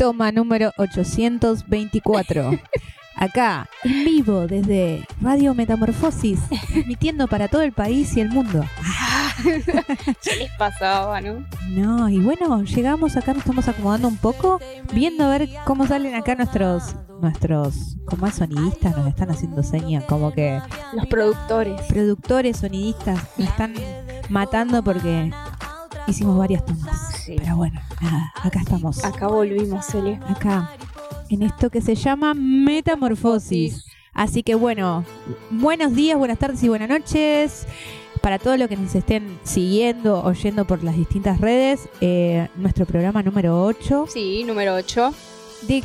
Toma número 824. Acá, en vivo, desde Radio Metamorfosis, transmitiendo para todo el país y el mundo. ¿Qué les pasaba, no? No, y bueno, llegamos acá, nos estamos acomodando un poco, viendo a ver cómo salen acá nuestros, nuestros, como es sonidistas, nos están haciendo señas, como que Los productores. productores, sonidistas, me están matando porque hicimos varias tomas. Sí. Pero bueno, nada, acá estamos. Acá volvimos, Cele. acá, en esto que se llama Metamorfosis. Así que bueno, buenos días, buenas tardes y buenas noches. Para todos los que nos estén siguiendo, oyendo por las distintas redes, eh, nuestro programa número 8. Sí, número 8. De,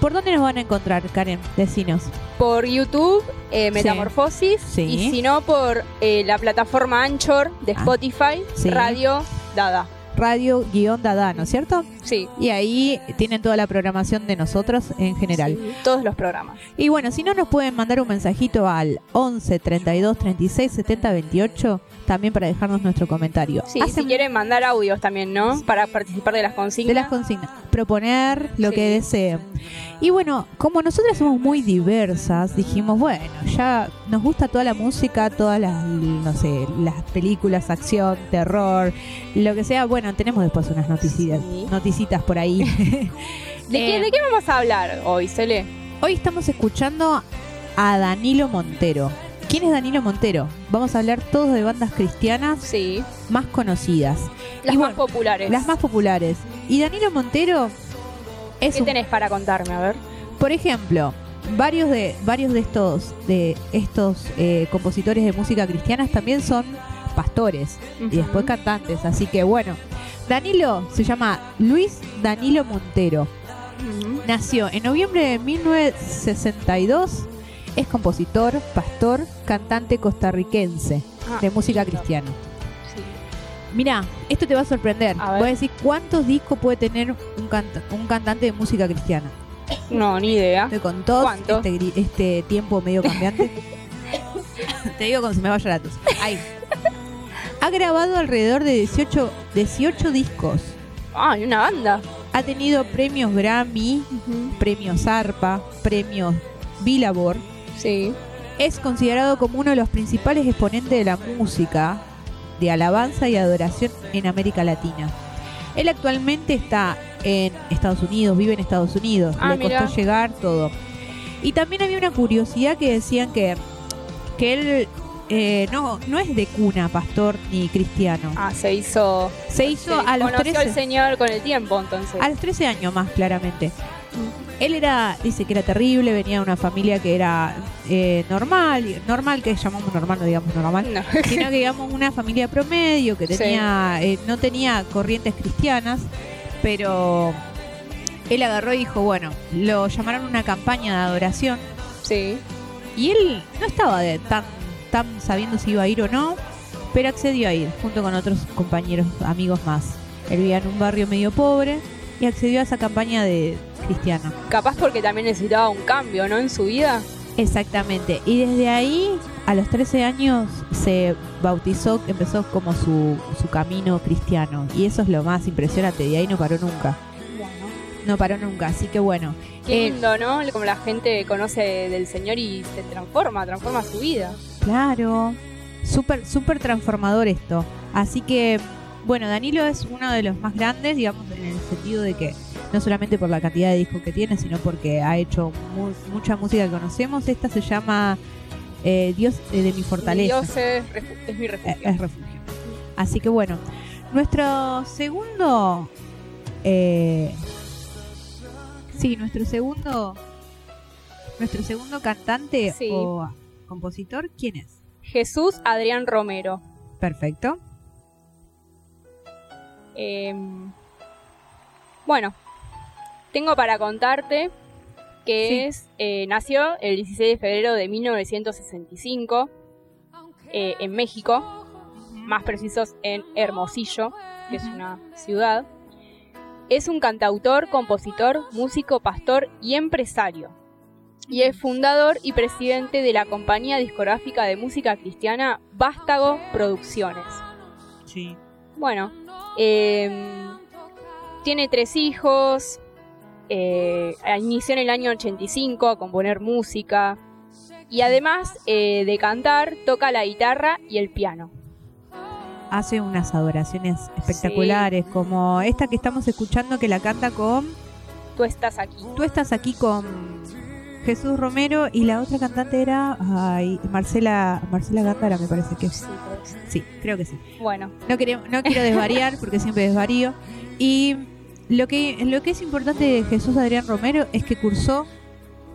¿Por dónde nos van a encontrar, Karen? Decinos. Por YouTube, eh, Metamorfosis. Sí. Y si no, por eh, la plataforma Anchor de Ah, Spotify, sí. Radio Dada. Radio-Dada, ¿no es cierto? Sí. Y ahí tienen toda la programación de nosotros en general. Sí, todos los programas. Y bueno, si no nos pueden mandar un mensajito al 11 32 36 70 28 también para dejarnos nuestro comentario. Sí, Hacen si quieren mandar audios también, ¿no? Para participar de las de consignas. las consignas, proponer lo Sí. que deseen. Y bueno, como nosotras somos muy diversas, dijimos, bueno, ya nos gusta toda la música, todas las, no sé, las películas, acción, terror, lo que sea. Bueno, tenemos después unas noticias, Sí. noticitas por ahí. ¿De, qué, ¿De qué vamos a hablar hoy, Cele? Hoy estamos escuchando a Danilo Montero. ¿Quién es Danilo Montero? Vamos a hablar todos de bandas cristianas Sí. más conocidas, Las Y más bueno, populares. las más populares. Y Danilo Montero es ¿Qué un tenés para contarme? A ver. Por ejemplo, varios de varios de estos de estos eh, compositores de música cristianas también son pastores y después cantantes, así que bueno, Danilo se llama Luis Danilo Montero. Nació en noviembre de 1962. Es compositor, pastor, cantante costarricense Ah, de música cristiana. Mira, esto te va a sorprender. A. Voy a decir cuántos discos puede tener un, canta- un cantante de música cristiana. No, ni idea. Estoy con todos este, este tiempo medio cambiante. Te digo cuando se me vaya la tos. Ahí. Ha grabado alrededor de 18, 18 discos. Ah, y una banda. Ha tenido premios Grammy, premios ARPA, premios Billboard. Sí. Es considerado como uno de los principales exponentes de la música de alabanza y adoración en América Latina. Él actualmente está en Estados Unidos, vive en Estados Unidos, Ah, le costó llegar todo. Y también había una curiosidad que decían que, que él eh, no, no es de cuna, pastor ni cristiano. Ah, se hizo. Se hizo se a los conoció 13 al Señor con el tiempo, entonces. a los 13 años más claramente. Él era, dice que era terrible, venía de una familia que era eh, normal, normal que llamamos normal, no digamos normal, No. sino que digamos una familia promedio que Sí. tenía, eh, no tenía corrientes cristianas, pero él agarró y dijo, bueno, lo llamaron a una campaña de adoración Sí. y él no estaba de tan, tan sabiendo si iba a ir o no, pero accedió a ir junto con otros compañeros, amigos más. Él vivía en un barrio medio pobre y accedió a esa campaña de cristiana. Capaz porque también necesitaba un cambio, ¿no? En su vida. Exactamente. Y desde ahí, a los 13 años, se bautizó, empezó como su, su camino cristiano. Y eso es lo más impresionante. De ahí no paró nunca. No paró nunca. Así que bueno. Qué Eh, lindo, ¿no? Como la gente conoce del Señor y se transforma, transforma su vida. Claro. Súper, súper transformador esto. Así que, bueno, Danilo es uno de los más grandes, digamos, en el sentido de que no solamente por la cantidad de discos que tiene, sino porque ha hecho mu- mucha música que conocemos. Esta se llama eh, Dios eh, de mi fortaleza. Dios es, refu- es mi Eh, refugio. es refugio. Así que bueno, nuestro segundo. eh, sí, nuestro segundo. Nuestro segundo cantante Sí. o compositor, ¿quién es? Jesús Adrián Romero. Perfecto. Em, bueno, tengo para contarte que Sí. es eh, nació el 16 de febrero de 1965 eh, en México, más precisos en Hermosillo, que es una ciudad. Es un cantautor, compositor, músico, pastor y empresario. Y es fundador y presidente de la compañía discográfica de música cristiana Vástago Producciones. Sí. Bueno, eh, tiene tres hijos, eh, inició en el año 85 a componer música y además eh, de cantar toca la guitarra y el piano. Hace unas adoraciones espectaculares, como esta que estamos escuchando que la canta con... Tú estás aquí. Tú estás aquí con Jesús Romero y la otra cantante era ay, Marcela Marcela Gándara, me parece que Sí, pues. sí, creo que sí. Bueno, No, queremos, no quiero desvariar porque siempre desvarío. Y lo que, lo que es importante de Jesús Adrián Romero es que cursó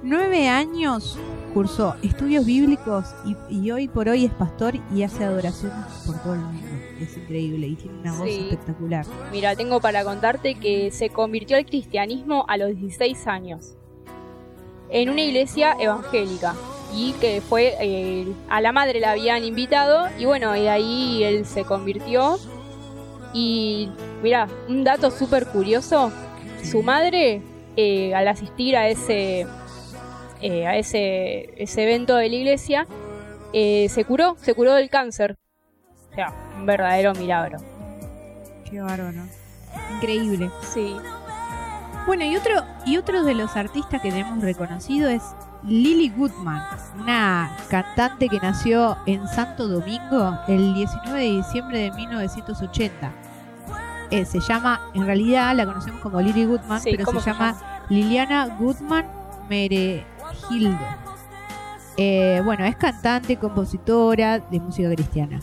nueve años, cursó estudios bíblicos y, y hoy por hoy es pastor y hace adoraciones por todo el mundo. Es increíble y tiene una voz Sí. espectacular. mira, tengo para contarte que se convirtió al cristianismo a los 16 años en una iglesia evangélica y que fue eh, a la madre la habían invitado y bueno, y ahí él se convirtió y mira, un dato súper curioso, su madre eh, al asistir a ese eh, a ese, ese evento de la iglesia eh, se curó, se curó del cáncer. O sea, un verdadero milagro. Qué bárbaro. Increíble. Sí. Bueno, y otro, y otro de los artistas que tenemos reconocido es Lily Goodman, una cantante que nació en Santo Domingo el 19 de diciembre de 1980. Eh, se llama, en realidad la conocemos como Lily Goodman, Sí, pero ¿cómo se se llama Liliana Goodman Meregildo. Eh, bueno, es cantante, compositora de música cristiana.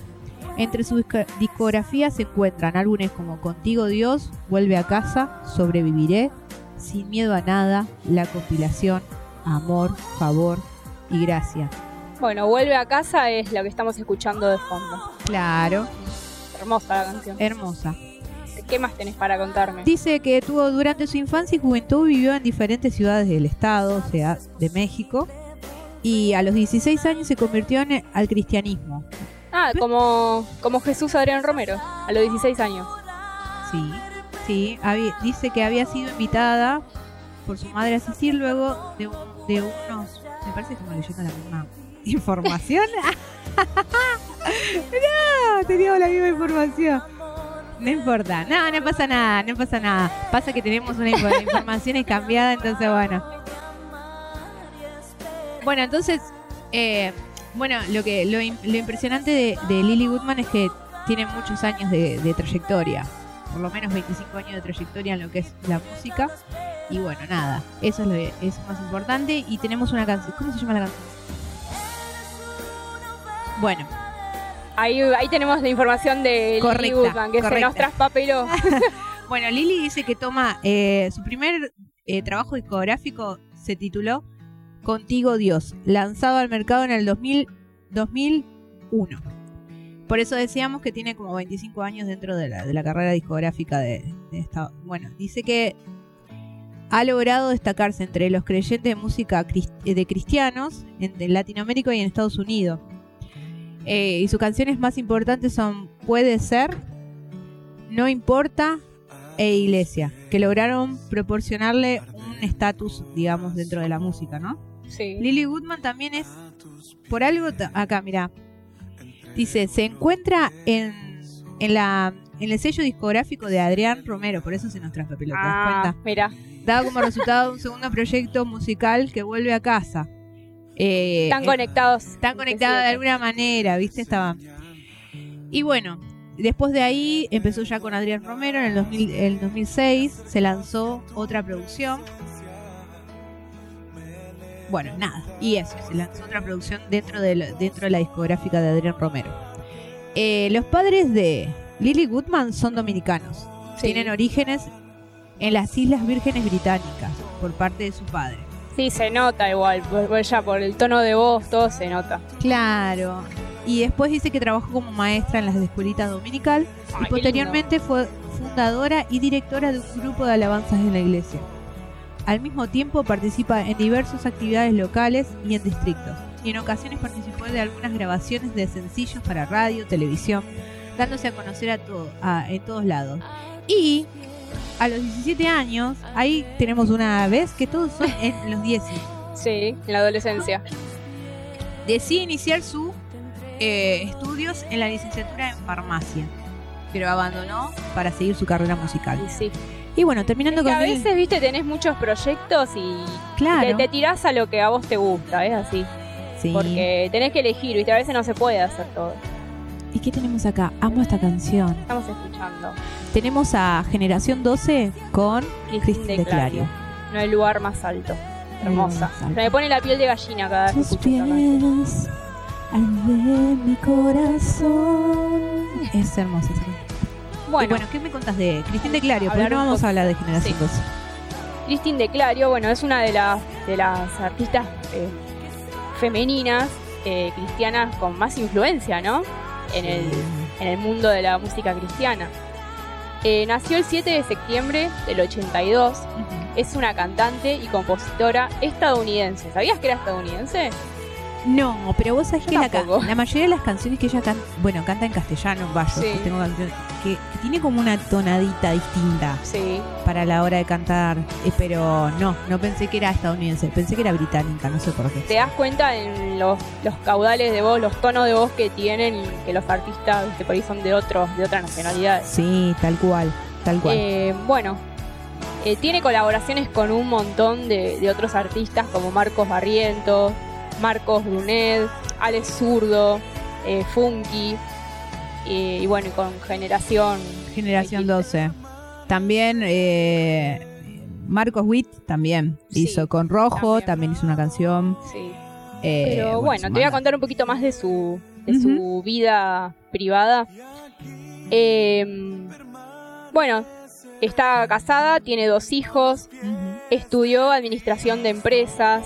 Entre su disco- discografía se encuentran álbumes como Contigo Dios, Vuelve a casa, Sobreviviré, Sin miedo a nada, La compilación, Amor, Favor y Gracia. Bueno, Vuelve a casa es lo que estamos escuchando de fondo. Claro, Hermosa la canción. hermosa. ¿Qué más tenés para contarme? Dice que tuvo durante su infancia y juventud vivió en diferentes ciudades del estado, o sea, de México, y a los 16 años se convirtió en, al cristianismo. Ah, como, como Jesús Adrián Romero, a los 16 años. Sí, sí, dice que había sido invitada por su madre a asistir luego de, de unos... Me parece que estamos leyendo la misma información. no, teníamos la misma información. No importa, no, no pasa nada, no pasa nada. Pasa que tenemos una info- información cambiada, entonces bueno. Bueno, entonces, eh, bueno, lo que lo, lo impresionante de, de Lily Goodman es que tiene muchos años de trayectoria, por lo menos 25 años de trayectoria en lo que es la música. Y bueno, nada, eso es lo eso es más importante. Y tenemos una canción, ¿cómo se llama la canción? Bueno, Ahí, ahí tenemos la información de Lily Goodman, que se nos traspapeló. Bueno, Lili dice que toma eh, su primer eh, trabajo discográfico se tituló Contigo Dios, lanzado al mercado en el 2000, 2001. Por eso decíamos que tiene como 25 años dentro de la, de la carrera discográfica de, de esta. Bueno, dice que ha logrado destacarse entre los creyentes de música eh, de cristianos en, Latinoamérica y en Estados Unidos. Eh, y sus canciones más importantes son Puede ser, No importa e Iglesia, que lograron proporcionarle un estatus, digamos, dentro de la música, ¿no? Sí. Lily Goodman también es, por algo, acá, mira, dice, se encuentra en, en, la, en el sello discográfico de Adrián Romero, por eso se nos traspapeló, ¿te das Ah, cuenta? mira. Dado como resultado un segundo proyecto musical que vuelve a casa. Eh, Están eh, conectados. están conectadas de alguna manera, ¿viste? Estaban. Y bueno, después de ahí empezó ya con Adrián Romero en el, 2000 el 2006, se lanzó otra producción. Bueno, nada, y eso, se lanzó otra producción dentro de la, dentro de la discográfica de Adrián Romero. Eh, los padres de Lily Goodman son dominicanos, Sí. tienen orígenes en las Islas Vírgenes Británicas por parte de su padre. Sí, se nota igual. Por ya por el tono de voz, todo se nota. Claro. Y después dice que trabajó como maestra en las escuelitas dominical Ay, y posteriormente fue fundadora y directora de un grupo de alabanzas en la iglesia. Al mismo tiempo participa en diversas actividades locales y en distritos. Y en ocasiones participó de algunas grabaciones de sencillos para radio, televisión, dándose a conocer a todo, a- en todos lados. Y a los 17 años, ahí tenemos una vez que todos son en los 10 Sí, en la adolescencia. decide iniciar sus eh, estudios en la licenciatura en farmacia, pero abandonó para seguir su carrera musical. Y sí. Y bueno, terminando Es que con a el- veces, viste, tenés muchos proyectos y Claro. te, te tirás a lo que a vos te gusta, es así. Sí. Porque tenés que elegir, viste, a veces no se puede hacer todo. ¿Y qué tenemos acá? Amo esta canción. Estamos escuchando. Tenemos a Generación 12 con Cristín Cristín de de Clario. No hay lugar más alto. Hermosa. más alto. Me pone la piel de gallina cada vez que escucho mi corazón. Es hermosa esa canción. Y Bueno, ¿qué me contas de Cristín de Clario? Hablar no vamos a hablar de Generación Sí. 12. Cristín de Clario, bueno, es una de las, de las artistas eh, femeninas eh, cristianas con más influencia, ¿no? En el, en el mundo de la música cristiana. Eh, nació el 7 de septiembre del 82. Es una cantante y compositora estadounidense. ¿Sabías que era estadounidense? No, pero vos sabés Yo que la, ca- tampoco. la mayoría de las canciones que ella canta, bueno, canta en castellano, vaya, Sí. tengo canciones que, que tiene como una tonadita distinta Sí. para la hora de cantar, eh, pero no, no pensé que era estadounidense, pensé que era británica, no sé por qué. Te das cuenta en los, los caudales de voz, los tonos de voz que tienen que los artistas que por ahí son de otros, de otras nacionalidades. Sí, tal cual, tal cual. Eh, bueno, eh, tiene colaboraciones con un montón de, de otros artistas como Marcos Barrientos, Marcos Brunet, Alex Zurdo, eh, Funky, eh, y bueno, con Generación. Generación dijiste. 12. También eh, Marcos Witt también Sí, hizo con Rojo, también. también, hizo una canción. Sí. eh, Pero bueno, te voy a contar un poquito más de su, de su vida privada. Eh, bueno, está casada, tiene dos hijos, estudió administración de empresas,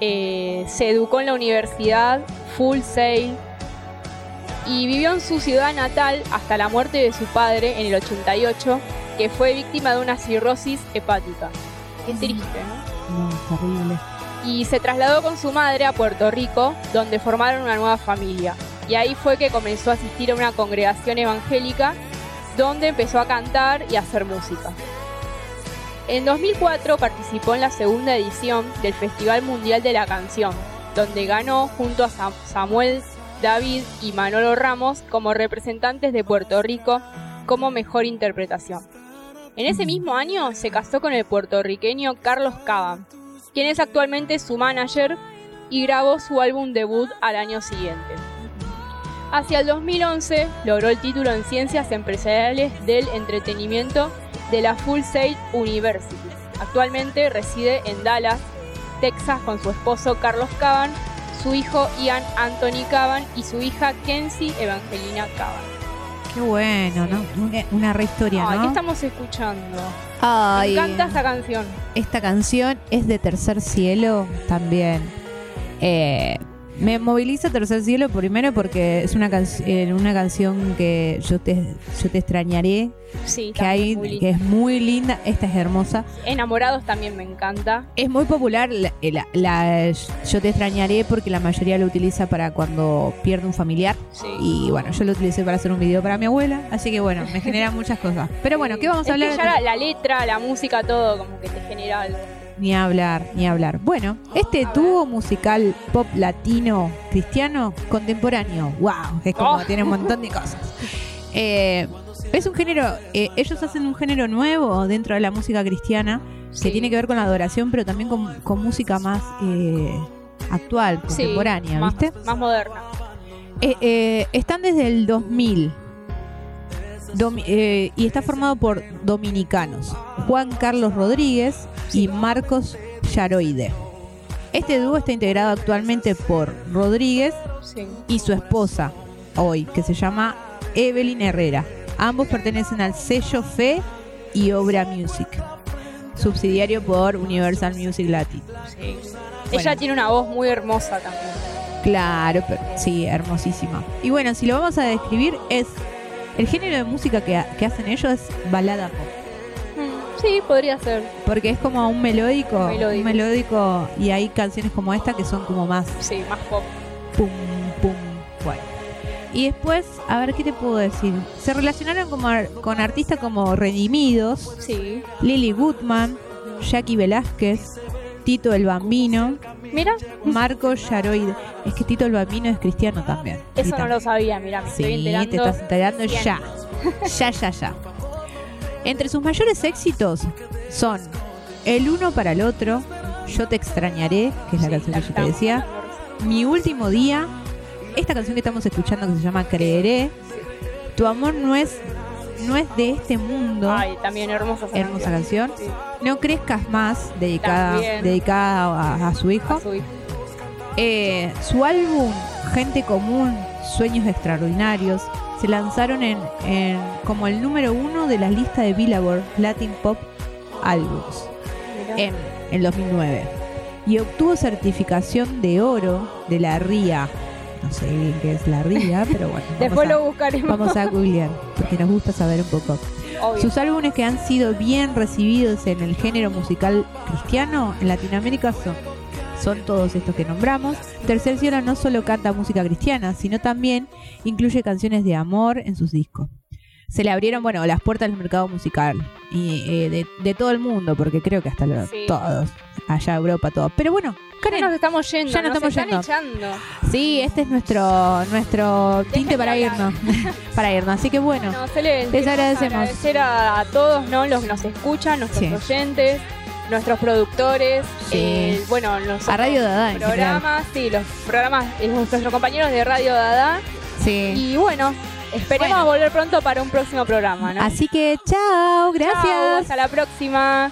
eh, se educó en la universidad Full Sail y vivió en su ciudad natal hasta la muerte de su padre en el 88, que fue víctima de una cirrosis hepática. Qué triste, ¿no? No, terrible. y se trasladó con su madre a Puerto Rico, donde formaron una nueva familia. Y ahí fue que comenzó a asistir a una congregación evangélica, donde empezó a cantar y a hacer música. En 2004 participó en la segunda edición del Festival Mundial de la Canción, donde ganó junto a Sam- Samuel David y Manolo Ramos como representantes de Puerto Rico como mejor interpretación. En ese mismo año se casó con el puertorriqueño Carlos Caban, quien es actualmente su manager y grabó su álbum debut al año siguiente. Hacia el 2011 logró el título en Ciencias Empresariales del Entretenimiento de la Full Sail University. Actualmente reside en Dallas, Texas con su esposo Carlos Caban, su hijo Ian Anthony Caban y su hija Kenzie Evangelina Caban. Qué bueno, ¿no? Una, una re historia, Ay, ¿no? ¿qué estamos escuchando? Ay, Me encanta esta canción. esta canción es de Tercer Cielo también. Eh, me moviliza Tercer Cielo primero porque es una, canc- eh, una canción que yo te, yo te extrañaré, Sí, que, hay, linda. que es muy linda. Esta es hermosa. Enamorados también me encanta. Es muy popular la, la- la Yo te extrañaré porque la mayoría lo utiliza para cuando pierde un familiar. Sí. Y bueno, yo lo utilicé para hacer un video para mi abuela. Así que bueno, me genera muchas cosas. Pero bueno, ¿qué vamos a Es que hablar? ya la, la letra, la música, todo como que te genera algo. Ni hablar, ni hablar. Bueno, este dúo musical pop latino cristiano contemporáneo. ¡Wow! Es como Oh. tiene un montón de cosas. Eh, es un género, eh, ellos hacen un género nuevo dentro de la música cristiana que Sí. tiene que ver con la adoración, pero también con, con música más eh, actual, Sí, contemporánea, más, ¿viste? Más moderna. Eh, eh, están desde el 2000 Domi- eh, y está formado por dominicanos Juan Carlos Rodríguez y Marcos Yaroide. Este dúo está integrado actualmente por Rodríguez Sí. y su esposa hoy, que se llama Evelyn Herrera. Ambos pertenecen al sello Fe y Obra Music, subsidiario por Universal Music Latin. sí. Bueno. Ella tiene una voz muy hermosa también. Claro, pero sí, hermosísima. Y bueno, si lo vamos a describir, es el género de música que, que hacen ellos es balada pop. Sí, podría ser. Porque es como un melódico, Melódico. un melódico, y hay canciones como esta que son como más Sí, más pop. pum, pum, bueno. Y después, a ver, ¿qué te puedo decir? Se relacionaron como ar- con artistas como Redimidos, Sí. Lily Goodman, Jackie Velázquez, Tito el Bambino, Mira, Marco Yaroide. Es que Tito el Bambino es cristiano también. Eso no lo sabía, mira, me estoy Sí, enterando. te estás enterando ya. Ya, ya, ya. Entre sus mayores éxitos son El uno para el otro, Yo te extrañaré, que es la Sí, canción que yo te decía, Mi último día, esta canción que estamos escuchando que se llama Creeré, Tu amor no es no es de este mundo, Ay, también hermosa hermosa canción. Sí, No crezcas más, dedicada También. dedicada a, a su hijo. a su hijo. Eh, su álbum Gente Común, Sueños Extraordinarios, se lanzaron en, en- como el número uno de la lista de Billboard Latin Pop Albums en el 2009 y obtuvo certificación de oro de la RIA. No sé bien qué es la RIA, pero bueno, Después lo buscaremos. vamos a googlear porque nos gusta saber un poco. Obvio. Sus álbumes que han sido bien recibidos en el género musical cristiano en Latinoamérica son, son todos estos que nombramos. Tercer Cielo no solo canta música cristiana, sino también incluye canciones de amor en sus discos. Se le abrieron, bueno, las puertas del mercado musical y eh, de, de todo el mundo, porque creo que hasta los, Sí. todos, allá Europa, todo. Pero bueno, Ya nos estamos yendo. ya nos estamos están yendo. echando. sí, este es nuestro nuestro tinte para hablar. irnos, para irnos. Así que bueno, se les, agradecemos. Agradecer a, a todos, ¿no? Los que nos escuchan, nuestros Sí. oyentes, nuestros productores, Sí. eh, bueno, los a Radio Dada programas, sí, los programas, eh, nuestros compañeros de Radio Dada. Sí. Y bueno, esperemos Bueno. volver pronto para un próximo programa, ¿no? Así que chao, gracias. Hasta la próxima.